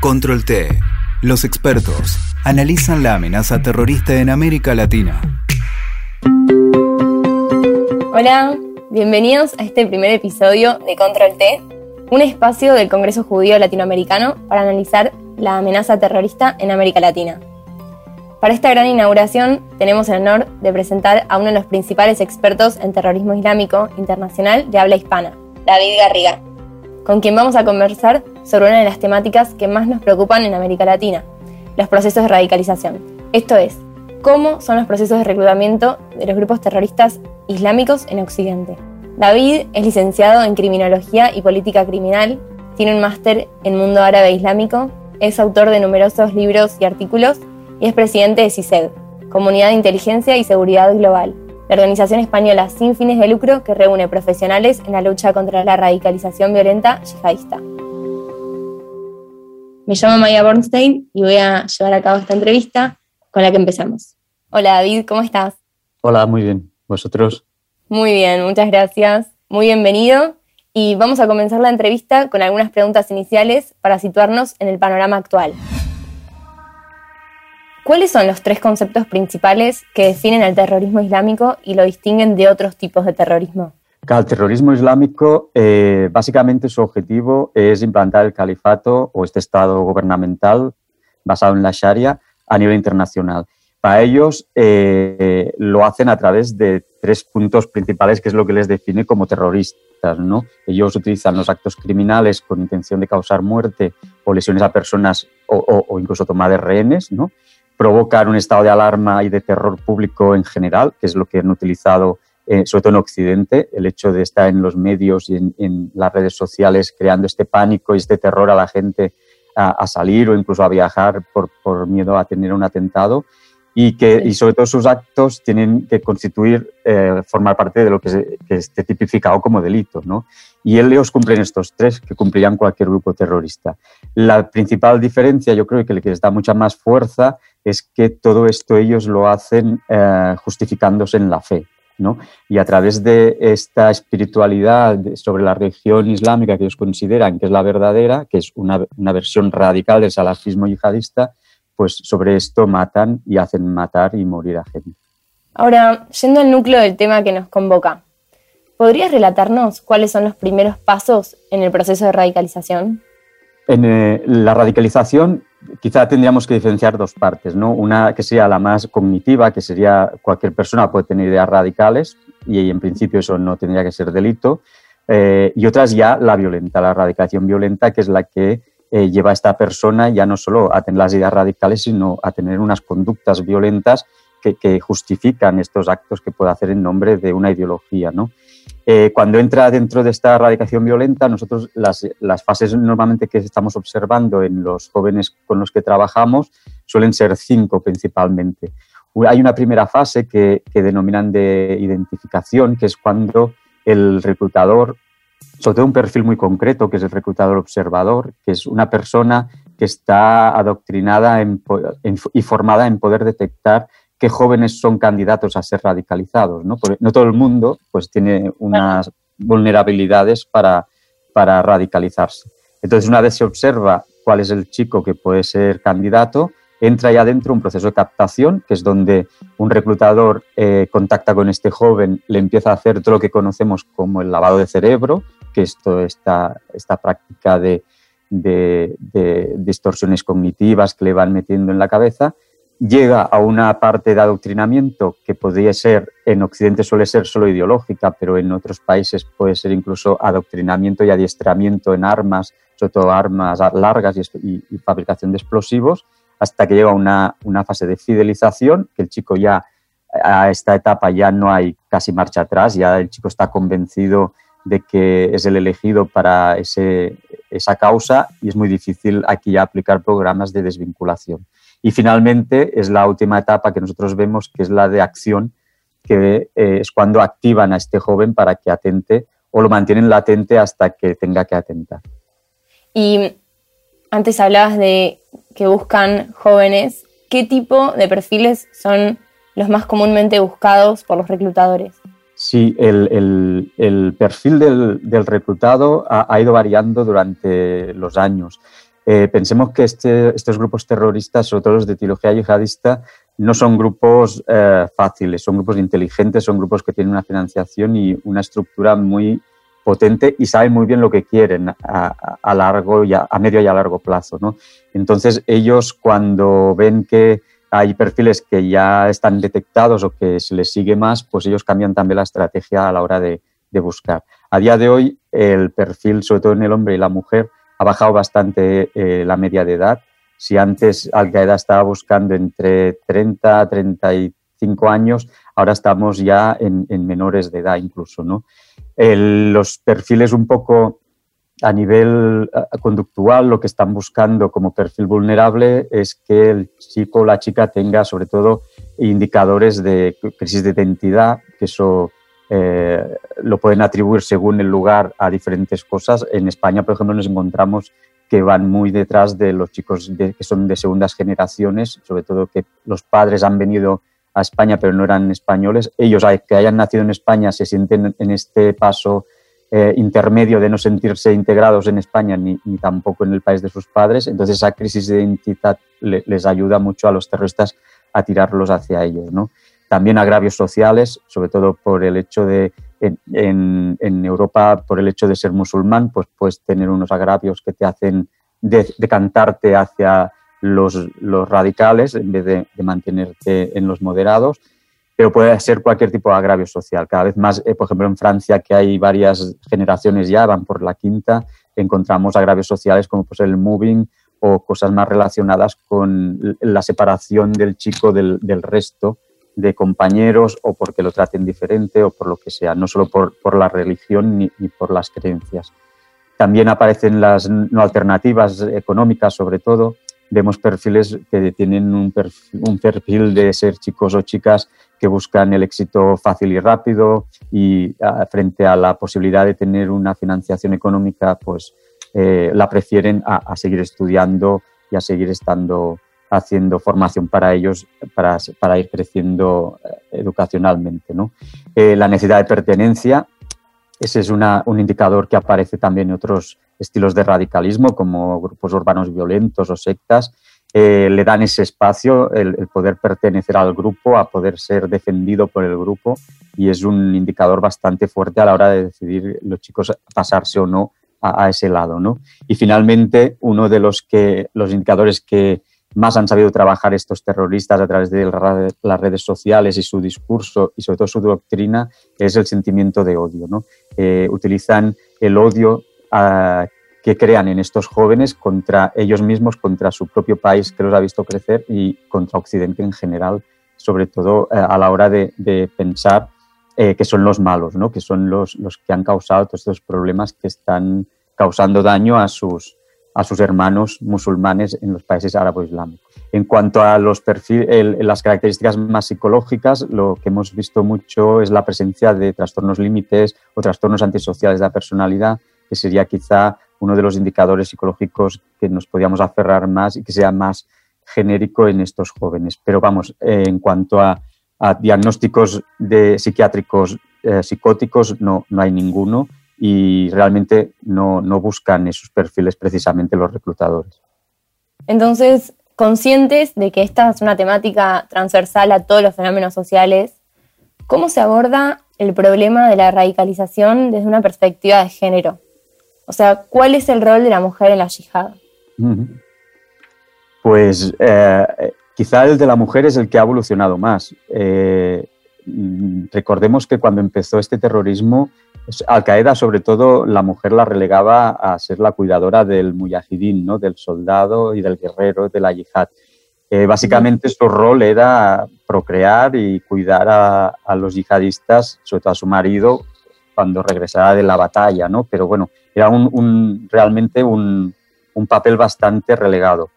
Control T. Los expertos analizan la amenaza terrorista en América Latina. Hola, bienvenidos a este primer episodio de Control T, un espacio del Congreso Judío Latinoamericano para analizar la amenaza terrorista en América Latina. Para esta gran inauguración tenemos el honor de presentar a uno de los principales expertos en terrorismo islámico internacional de habla hispana, David Garriga, con quien vamos a conversar sobre una de las temáticas que más nos preocupan en América Latina, los procesos de radicalización. Esto es, cómo son los procesos de reclutamiento de los grupos terroristas islámicos en Occidente. David es licenciado en Criminología y Política Criminal, tiene un máster en Mundo Árabe Islámico, es autor de numerosos libros y artículos y es presidente de CISED, Comunidad de Inteligencia y Seguridad Global, la organización española sin fines de lucro que reúne profesionales en la lucha contra la radicalización violenta yihadista. Me llamo Maya Bornstein y voy a llevar a cabo esta entrevista con la que empezamos. Hola David, ¿cómo estás? Hola, muy bien. ¿Vosotros? Muy bien, muchas gracias. Muy bienvenido. Y vamos a comenzar la entrevista con algunas preguntas iniciales para situarnos en el panorama actual. ¿Cuáles son los tres conceptos principales que definen el terrorismo islámico y lo distinguen de otros tipos de terrorismo? El terrorismo islámico, eh, básicamente su objetivo es implantar el califato o este estado gubernamental basado en la Sharia a nivel internacional. Para ellos eh, lo hacen a través de tres puntos principales, que es lo que les define como terroristas. ¿no? Ellos utilizan los actos criminales con intención de causar muerte o lesiones a personas o, incluso tomar rehenes, provocar un estado de alarma y de terror público en general, que es lo que han utilizado eh, sobre todo en Occidente, el hecho de estar en los medios y en, las redes sociales creando este pánico y este terror a la gente a, salir o incluso a viajar por, por, miedo a tener un atentado. Y, que, y sobre todo sus actos tienen que constituir, eh, formar parte de lo que, esté tipificado como delito. ¿no? Y ellos cumplen estos tres que cumplirían cualquier grupo terrorista. La principal diferencia, yo creo que les da mucha más fuerza, es que todo esto ellos lo hacen eh, justificándose en la fe. ¿No? Y a través de esta espiritualidad sobre la religión islámica que ellos consideran que es la verdadera, que es una, una versión radical del salafismo yihadista, pues sobre esto matan y hacen matar y morir a gente. Ahora, yendo al núcleo del tema que nos convoca, ¿podrías relatarnos cuáles son los primeros pasos en el proceso de radicalización? En eh, la radicalización quizá tendríamos que diferenciar dos partes, ¿no? Una que sería la más cognitiva, que sería cualquier persona puede tener ideas radicales y en principio eso no tendría que ser delito, eh, y otra es ya la violenta, la radicación violenta, que es la que eh, lleva a esta persona ya no solo a tener las ideas radicales, sino a tener unas conductas violentas que, que justifican estos actos que puede hacer en nombre de una ideología, ¿no? Eh, cuando entra dentro de esta erradicación violenta, nosotros las, fases normalmente que estamos observando en los jóvenes con los que trabajamos suelen ser cinco principalmente. Hay una primera fase que, denominan de identificación, que es cuando el reclutador, sobre todo un perfil muy concreto, que es el reclutador observador, que es una persona que está adoctrinada y formada en poder detectar qué jóvenes son candidatos a ser radicalizados, ¿no? Porque no todo el mundo pues, tiene unas vulnerabilidades para, para radicalizarse. Entonces, una vez se observa cuál es el chico que puede ser candidato, entra ya dentro un proceso de captación, que es donde un reclutador eh, contacta con este joven, le empieza a hacer todo lo que conocemos como el lavado de cerebro, que es toda esta, esta práctica de, de, de distorsiones cognitivas que le van metiendo en la cabeza, llega a una parte de adoctrinamiento que podría ser, en Occidente suele ser solo ideológica, pero en otros países puede ser incluso adoctrinamiento y adiestramiento en armas, sobre todo armas largas y, fabricación de explosivos, hasta que llega una, una fase de fidelización, que el chico ya a esta etapa ya no hay casi marcha atrás, ya el chico está convencido de que es el elegido para ese, esa causa y es muy difícil aquí ya aplicar programas de desvinculación. Y finalmente es la última etapa que nosotros vemos, que es la de acción, que eh, es cuando activan a este joven para que atente o lo mantienen latente hasta que tenga que atentar. Y antes hablabas de que buscan jóvenes. ¿Qué tipo de perfiles son los más comúnmente buscados por los reclutadores? Sí, el, perfil del, reclutado ha, ido variando durante los años. Eh, pensemos que este, estos grupos terroristas, sobre todo los de teología yihadista, no son grupos eh, fáciles, son grupos inteligentes, son grupos que tienen una financiación y una estructura muy potente y saben muy bien lo que quieren a, largo y a, medio y a largo plazo. Entonces ellos cuando ven que hay perfiles que ya están detectados o que se les sigue más, pues ellos cambian también la estrategia a la hora de, de buscar. A día de hoy el perfil, sobre todo en el hombre y la mujer, ha bajado bastante eh, la media de edad. Si antes Al-Qaeda estaba buscando entre 30 a 35 años, ahora estamos ya en, menores de edad incluso. ¿no? los perfiles un poco a nivel conductual, lo que están buscando como perfil vulnerable es que el chico o la chica tenga sobre todo indicadores de crisis de identidad, que eso eh, lo pueden atribuir según el lugar a diferentes cosas. En España, por ejemplo, nos encontramos que van muy detrás de los chicos que son de segundas generaciones, sobre todo que los padres han venido a España pero no eran españoles. Ellos que hayan nacido en España se sienten en este paso eh, intermedio de no sentirse integrados en España ni, tampoco en el país de sus padres. Entonces esa crisis de identidad les ayuda mucho a los terroristas a tirarlos hacia ellos. ¿no? También agravios sociales, sobre todo por el hecho de, en, Europa, por el hecho de ser musulmán, pues puedes tener unos agravios que te hacen decantarte hacia los, radicales en vez de, mantenerte en los moderados, pero puede ser cualquier tipo de agravio social. Cada vez más, eh, por ejemplo, en Francia, que hay varias generaciones ya, van por la quinta, encontramos agravios sociales como pues, el moving o cosas más relacionadas con la separación del chico del, del resto de compañeros o porque lo traten diferente o por lo que sea, no solo por, por la religión ni, por las creencias. También aparecen las no alternativas económicas, sobre todo. Vemos perfiles que tienen un perfil, un perfil de ser chicos o chicas que buscan el éxito fácil y rápido y frente a la posibilidad de tener una financiación económica, pues eh, la prefieren a, a seguir estudiando y a seguir estando haciendo formación para ellos para, ir creciendo eh, educacionalmente. Eh, la necesidad de pertenencia, ese es un indicador que aparece también en otros estilos de radicalismo, como grupos urbanos violentos o sectas, eh, le dan ese espacio, el, poder pertenecer al grupo, a poder ser defendido por el grupo, y es un indicador bastante fuerte a la hora de decidir los chicos pasarse o no a, a ese lado. ¿no? Y finalmente, uno de los, que, los indicadores que, más han sabido trabajar estos terroristas a través de las redes sociales y su discurso y sobre todo su doctrina es el sentimiento de odio. ¿no? Eh, utilizan el odio ah, que crean en estos jóvenes contra ellos mismos, contra su propio país que los ha visto crecer y contra Occidente en general, sobre todo eh, a la hora de, pensar eh, que son los malos, ¿no? que son los, los que han causado todos estos problemas que están causando daño a sus, a sus hermanos musulmanes en los países árabo-islámicos. En cuanto a los perfiles, las características más psicológicas, lo que hemos visto mucho es la presencia de trastornos límites o trastornos antisociales de la personalidad, que sería quizá uno de los indicadores psicológicos que nos podíamos aferrar más y que sea más genérico en estos jóvenes. Pero vamos, en cuanto a, diagnósticos de psiquiátricos eh, psicóticos, no, no hay ninguno y realmente no, buscan esos perfiles precisamente los reclutadores. Entonces, conscientes de que esta es una temática transversal a todos los fenómenos sociales, ¿cómo se aborda el problema de la radicalización desde una perspectiva de género? O sea, ¿cuál es el rol de la mujer en la yihad? Pues eh, quizá el de la mujer es el que ha evolucionado más. Eh, recordemos que cuando empezó este terrorismo, al Qaeda, sobre todo, la mujer la relegaba a ser la cuidadora del mujahidín, ¿no? del soldado y del guerrero de la yihad. Eh, básicamente su rol era procrear y cuidar a, los yihadistas, sobre todo a su marido, cuando regresara de la batalla, ¿no? Pero bueno, era un, realmente un, un, papel bastante relegado.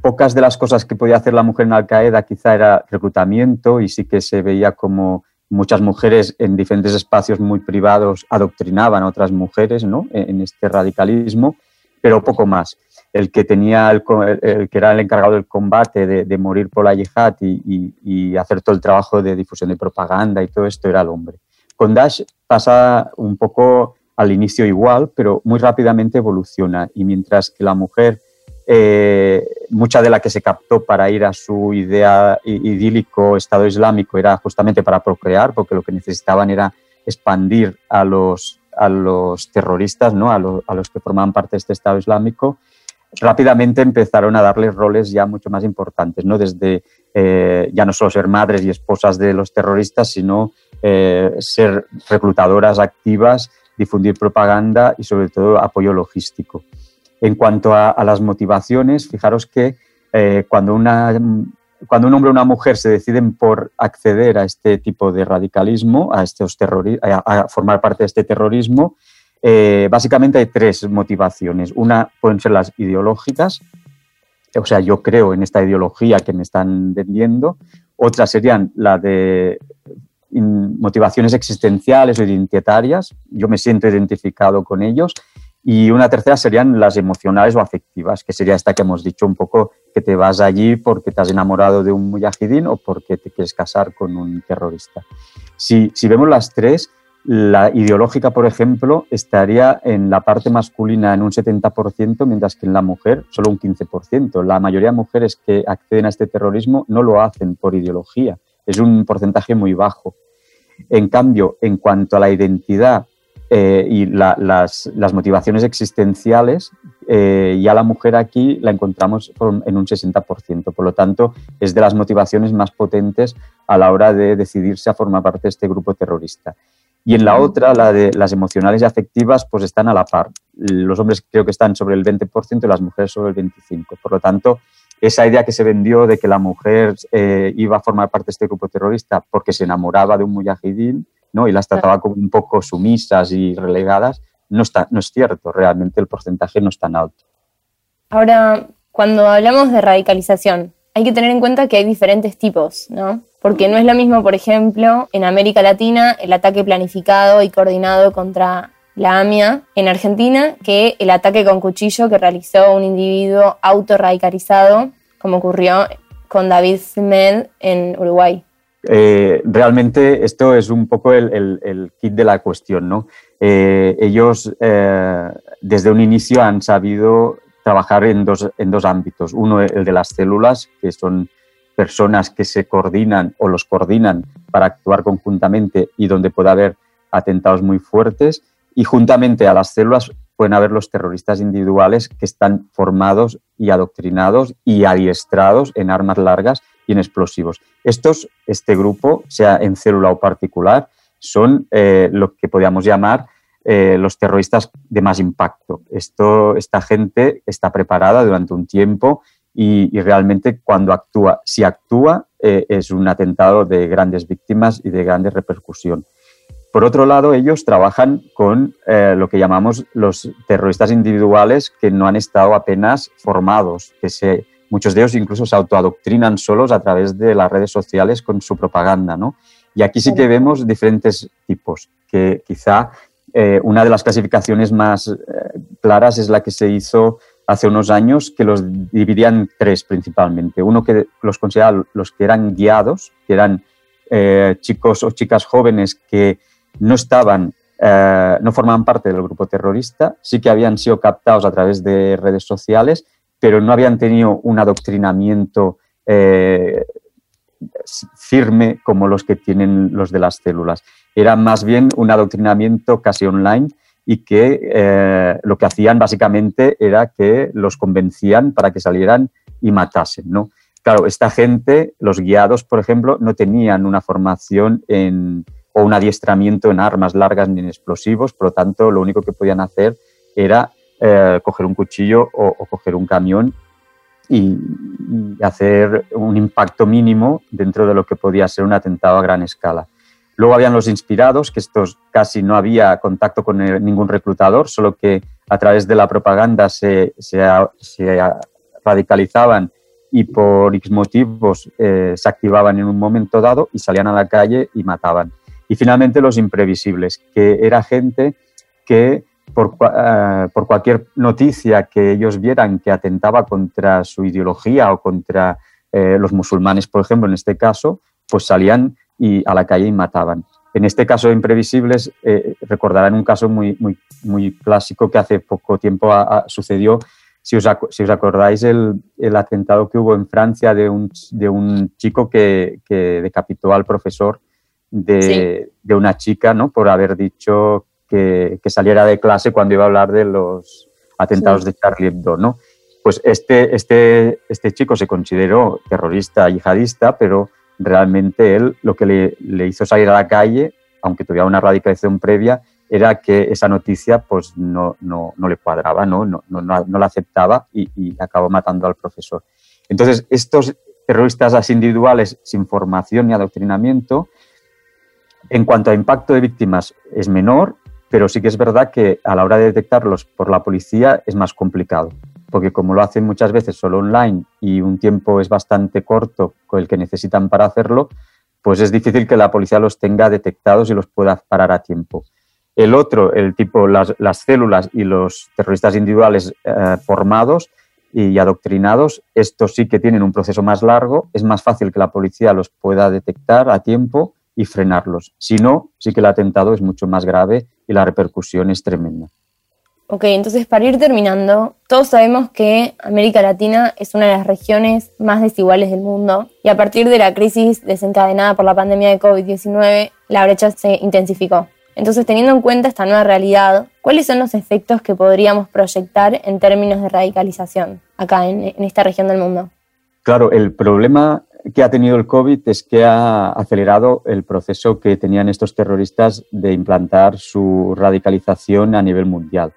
Pocas de las cosas que podía hacer la mujer en Al Qaeda quizá era reclutamiento y sí que se veía como muchas mujeres en diferentes espacios muy privados adoctrinaban a otras mujeres ¿no? en este radicalismo, pero poco más. El que, tenía el, que era el encargado del combate, de, morir por la yihad y, hacer todo el trabajo de difusión de propaganda y todo esto era el hombre. Con Dash pasa un poco al inicio igual, pero muy rápidamente evoluciona y mientras que la mujer eh, mucha de la que se captó para ir a su idea idílico Estado Islámico era justamente para procrear, porque lo que necesitaban era expandir a los, a los terroristas, ¿no? a, los que formaban parte de este Estado Islámico, rápidamente empezaron a darles roles ya mucho más importantes, ¿no? desde eh, ya no solo ser madres y esposas de los terroristas, sino eh, ser reclutadoras activas, difundir propaganda y sobre todo apoyo logístico. En cuanto a, las motivaciones, fijaros que eh, cuando, cuando un hombre o una mujer se deciden por acceder a este tipo de radicalismo, a, estos a formar parte de este terrorismo, eh, básicamente hay tres motivaciones. Una pueden ser las ideológicas, o sea, yo creo en esta ideología que me están vendiendo. Otras serían la de motivaciones existenciales o identitarias, yo me siento identificado con ellos. Y una tercera serían las emocionales o afectivas, que sería esta que hemos dicho un poco, que te vas allí porque te has enamorado de un mujahidín o porque te quieres casar con un terrorista. Si, si vemos las tres, la ideológica, por ejemplo, estaría en la parte masculina en un 70%, mientras que en la mujer solo un 15%. La mayoría de mujeres que acceden a este terrorismo no lo hacen por ideología, es un porcentaje muy bajo. En cambio, en cuanto a la identidad eh, y las, motivaciones existenciales, eh, ya la mujer aquí la encontramos en un 60%. Por lo tanto, es de las motivaciones más potentes a la hora de decidirse a formar parte de este grupo terrorista. Y en la otra, la de las emocionales y afectivas, pues están a la par. Los hombres creo que están sobre el 20% y las mujeres sobre el 25%. Por lo tanto, esa idea que se vendió de que la mujer eh, iba a formar parte de este grupo terrorista porque se enamoraba de un mujahidín, y las trataba como un poco sumisas y relegadas, no, está, no es cierto, realmente el porcentaje no es tan alto. Ahora, cuando hablamos de radicalización, hay que tener en cuenta que hay diferentes tipos, ¿no? Porque no es lo mismo, por ejemplo, en América Latina el ataque planificado y coordinado contra la AMIA en Argentina que el ataque con cuchillo que realizó un individuo autorradicalizado, como ocurrió con David Smed en Uruguay. Eh, realmente esto es un poco el, kit de la cuestión. ¿no? Eh, ellos eh, desde un inicio han sabido trabajar en dos, en dos ámbitos. Uno, el de las células, que son personas que se coordinan o los coordinan para actuar conjuntamente y donde puede haber atentados muy fuertes. Y juntamente a las células pueden haber los terroristas individuales que están formados y adoctrinados y adiestrados en armas largas y en explosivos. Estos, este grupo, sea en célula o particular, son eh, lo que podríamos llamar eh, los terroristas de más impacto. Esto, esta gente está preparada durante un tiempo y, realmente cuando actúa, si actúa, eh, es un atentado de grandes víctimas y de grande repercusión. Por otro lado, ellos trabajan con lo que llamamos los terroristas individuales que no han estado apenas formados, que se, Muchos de ellos incluso se autoadoctrinan solos a través de las redes sociales con su propaganda, ¿no? Y aquí sí que vemos diferentes tipos, que quizá eh, una de las clasificaciones más eh, claras es la que se hizo hace unos años, que los dividían tres principalmente. Uno que los consideraba los que eran guiados, que eran eh, chicos o chicas jóvenes que no estaban, no formaban parte del grupo terrorista, sí que habían sido captados a través de redes sociales pero no habían tenido un adoctrinamiento eh, firme como los que tienen los de las células. Era más bien un adoctrinamiento casi online y que eh, lo que hacían básicamente era que los convencían para que salieran y matasen. ¿no? Claro, esta gente, los guiados, por ejemplo, no tenían una formación en, o un adiestramiento en armas largas ni en explosivos, por lo tanto, lo único que podían hacer era eh, coger un cuchillo o, coger un camión y, hacer un impacto mínimo dentro de lo que podía ser un atentado a gran escala. Luego habían los inspirados, que estos casi no había contacto con ningún reclutador, solo que a través de la propaganda se, radicalizaban y por X motivos eh, se activaban en un momento dado y salían a la calle y mataban. Y finalmente los imprevisibles, que era gente que eh, por, cualquier noticia que ellos vieran que atentaba contra su ideología o contra eh, los musulmanes, por ejemplo, en este caso, pues salían y a la calle y mataban. En este caso de Imprevisibles, eh, recordarán un caso muy, muy, muy clásico que hace poco tiempo sucedió. si os, acordáis el, atentado que hubo en Francia de un, de un chico que, decapitó al profesor de, una chica ¿no? por haber dicho que, saliera de clase cuando iba a hablar de los atentados de Charlie Hebdo. ¿no? Pues este, este, este chico se consideró terrorista yihadista, pero realmente él lo que le, le hizo salir a la calle, aunque tuviera una radicalización previa, era que esa noticia pues no, no, no le cuadraba, no, no, no, no la aceptaba y, y, acabó matando al profesor. Entonces, estos terroristas así individuales sin formación ni adoctrinamiento, en cuanto a impacto de víctimas es menor, pero sí que es verdad que a la hora de detectarlos por la policía es más complicado, porque como lo hacen muchas veces solo online y un tiempo es bastante corto con el que necesitan para hacerlo, pues es difícil que la policía los tenga detectados y los pueda parar a tiempo. El otro, el tipo, las, células y los terroristas individuales eh, formados y adoctrinados, estos sí que tienen un proceso más largo, es más fácil que la policía los pueda detectar a tiempo y frenarlos. Si no, sí que el atentado es mucho más grave y la repercusión es tremenda. Ok, entonces para ir terminando, todos sabemos que América Latina es una de las regiones más desiguales del mundo y a partir de la crisis desencadenada por la pandemia de COVID-19, la brecha se intensificó. Entonces, teniendo en cuenta esta nueva realidad, ¿cuáles son los efectos que podríamos proyectar en términos de radicalización acá en, esta región del mundo? Claro, el problema que ha tenido el COVID es que ha acelerado el proceso que tenían estos terroristas de implantar su radicalización a nivel mundial.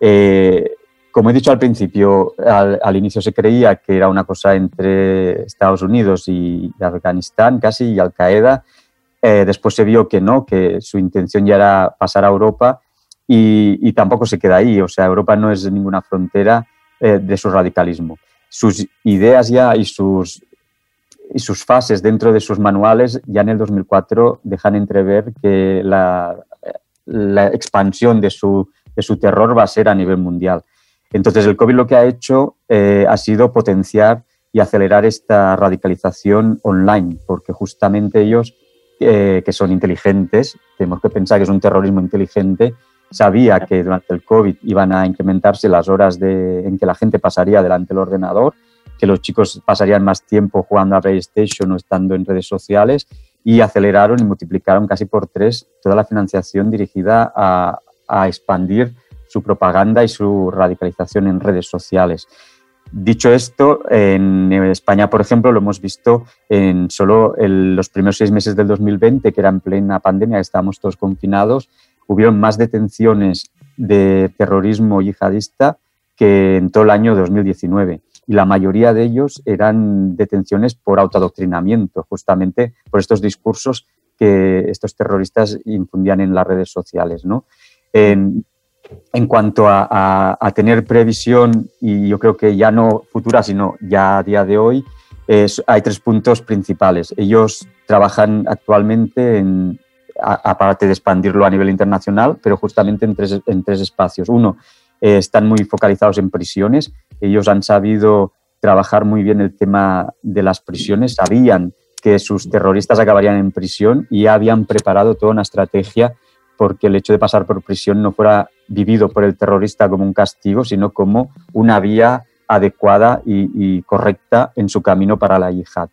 Eh, como he dicho al principio, al, inicio se creía que era una cosa entre Estados Unidos y Afganistán casi y Al Qaeda eh, después se vio que no, que su intención ya era pasar a Europa y, tampoco se queda ahí. O sea, Europa no es ninguna frontera eh, de su radicalismo. Sus ideas ya y sus, y sus fases dentro de sus manuales ya en el 2004 dejan entrever que la, la expansión de su, de su, terror va a ser a nivel mundial. Entonces, el COVID lo que ha hecho eh, ha sido potenciar y acelerar esta radicalización online, porque justamente ellos eh, que son inteligentes, tenemos que pensar que es un terrorismo inteligente, sabía que durante el COVID iban a incrementarse las horas de, en que la gente pasaría delante del ordenador, que los chicos pasarían más tiempo jugando a PlayStation o estando en redes sociales y aceleraron y multiplicaron casi por tres toda la financiación dirigida a, expandir su propaganda y su radicalización en redes sociales. Dicho esto, en España, por ejemplo, lo hemos visto en solo los primeros seis meses del 2020, que era en plena pandemia, estábamos todos confinados, hubieron más detenciones de terrorismo yihadista que en todo el año 2019. Y la mayoría de ellos eran detenciones por autoadoctrinamiento, justamente por estos discursos que estos terroristas infundían en las redes sociales. ¿no? en cuanto a, tener previsión, y yo creo que ya no futura, sino ya a día de hoy, hay tres puntos principales. Ellos trabajan actualmente en, aparte de expandirlo a nivel internacional, pero justamente en tres, en tres espacios. Uno, eh, están muy focalizados en prisiones. Ellos han sabido trabajar muy bien el tema de las prisiones, sabían que sus terroristas acabarían en prisión y habían preparado toda una estrategia porque el hecho de pasar por prisión no fuera vivido por el terrorista como un castigo, sino como una vía adecuada y, correcta en su camino para la yihad.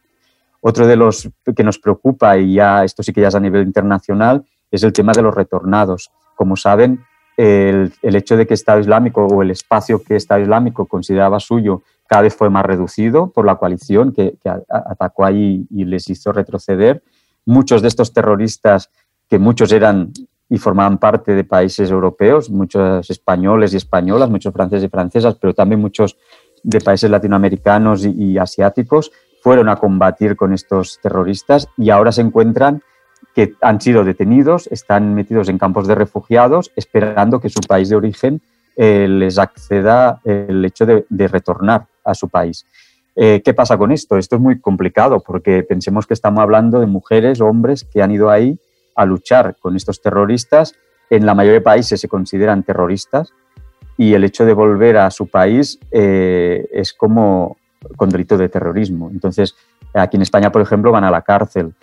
Otro de los que nos preocupa, y ya esto sí que ya es a nivel internacional, es el tema de los retornados. Como saben, el, hecho de que Estado Islámico o el espacio que Estado Islámico consideraba suyo cada vez fue más reducido por la coalición que, atacó ahí y les hizo retroceder. Muchos de estos terroristas, que muchos eran y formaban parte de países europeos, muchos españoles y españolas, muchos franceses y francesas, pero también muchos de países latinoamericanos y, asiáticos, fueron a combatir con estos terroristas y ahora se encuentran que han sido detenidos, están metidos en campos de refugiados, esperando que su país de origen eh, les acceda el hecho de, retornar a su país. Eh, ¿Qué pasa con esto? Esto es muy complicado porque pensemos que estamos hablando de mujeres hombres que han ido ahí a luchar con estos terroristas. En la mayoría de países se consideran terroristas y el hecho de volver a su país eh, es como con delito de terrorismo. Entonces, aquí en España, por ejemplo, van a la cárcel,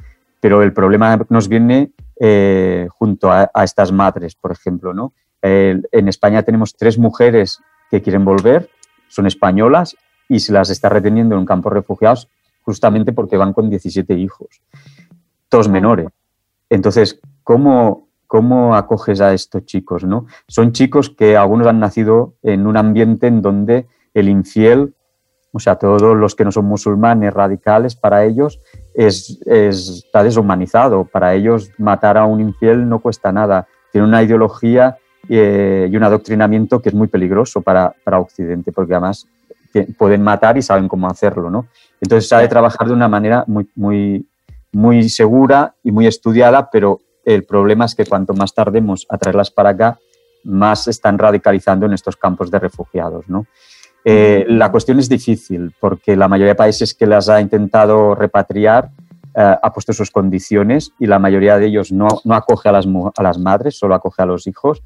pero el problema nos viene eh, junto a, estas madres, por ejemplo. ¿no? en España tenemos tres mujeres que quieren volver, son españolas y se las está reteniendo en un campo de refugiados justamente porque van con 17 hijos, todos menores. Entonces, ¿cómo, cómo acoges a estos chicos? ¿no? Son chicos que algunos han nacido en un ambiente en donde el infiel, o sea, todos los que no son musulmanes radicales, para ellos es, está deshumanizado. Para ellos matar a un infiel no cuesta nada. Tiene una ideología eh, y un adoctrinamiento que es muy peligroso para, para Occidente, porque además pueden matar y saben cómo hacerlo, ¿no? Entonces se ha de trabajar de una manera muy, muy, muy segura y muy estudiada, pero el problema es que cuanto más tardemos a traerlas para acá, más están radicalizando en estos campos de refugiados, ¿no? Eh, la cuestión es difícil porque la mayoría de países que las ha intentado repatriar eh, ha puesto sus condiciones y la mayoría de ellos no, no acoge a las, a las madres, solo acoge a los hijos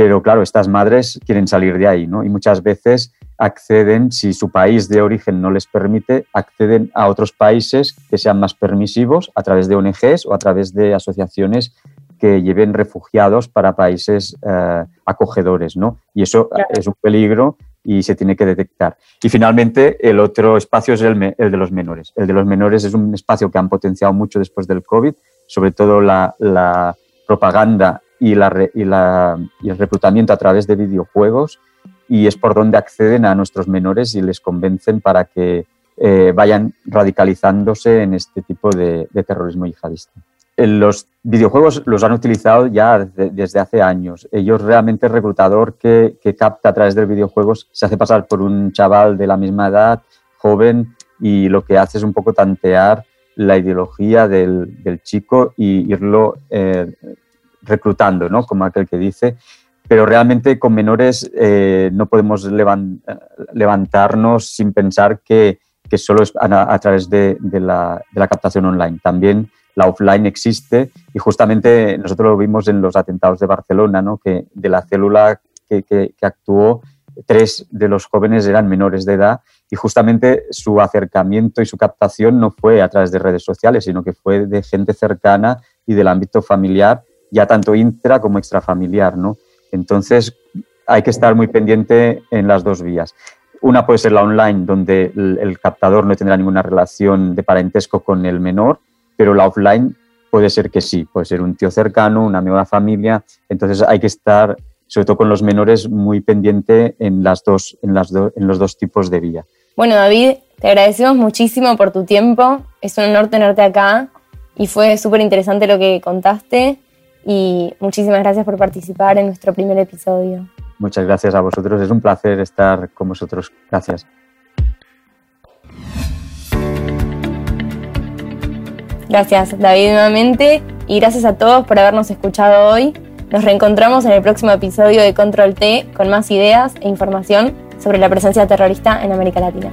pero claro, estas madres quieren salir de ahí, ¿no? Y muchas veces acceden, si su país de origen no les permite, acceden a otros países que sean más permisivos a través de ONGs o a través de asociaciones que lleven refugiados para países eh, acogedores, ¿no? Y eso es un peligro y se tiene que detectar. Y finalmente, el otro espacio es el, de los menores. El de los menores es un espacio que han potenciado mucho después del COVID, sobre todo la, la propaganda y, la, y, el reclutamiento a través de videojuegos y es por donde acceden a nuestros menores y les convencen para que eh, vayan radicalizándose en este tipo de, terrorismo yihadista. Los videojuegos los han utilizado ya desde hace años. Ellos realmente el reclutador que, que, capta a través de videojuegos se hace pasar por un chaval de la misma edad, joven, y lo que hace es un poco tantear la ideología del, del chico y irlo eh, reclutando, ¿no? Como aquel que dice. Pero realmente con menores eh, no podemos levantarnos sin pensar que, que solo es a, través de, la, de, la, captación online. También la offline existe y justamente nosotros lo vimos en los atentados de Barcelona, ¿no? que de la célula que, actuó, tres de los jóvenes eran menores de edad y justamente su acercamiento y su captación no fue a través de redes sociales, sino que fue de gente cercana y del ámbito familiar ya tanto intra como extrafamiliar, ¿no? Entonces hay que estar muy pendiente en las dos vías. Una puede ser la online, donde el, captador no tendrá ninguna relación de parentesco con el menor, pero la offline puede ser que sí, puede ser un tío cercano, una amigo de familia. Entonces hay que estar, sobre todo con los menores, muy pendiente en, las dos, en, las en los dos tipos de vía. Bueno, David, te agradecemos muchísimo por tu tiempo. Es un honor tenerte acá y fue súper interesante lo que contaste y muchísimas gracias por participar en nuestro primer episodio. Muchas gracias a vosotros, es un placer estar con vosotros. Gracias. Gracias David nuevamente y gracias a todos por habernos escuchado hoy. Nos reencontramos en el próximo episodio de Control T con más ideas e información sobre la presencia terrorista en América Latina.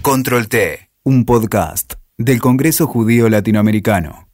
Control T, un podcast del Congreso Judío Latinoamericano.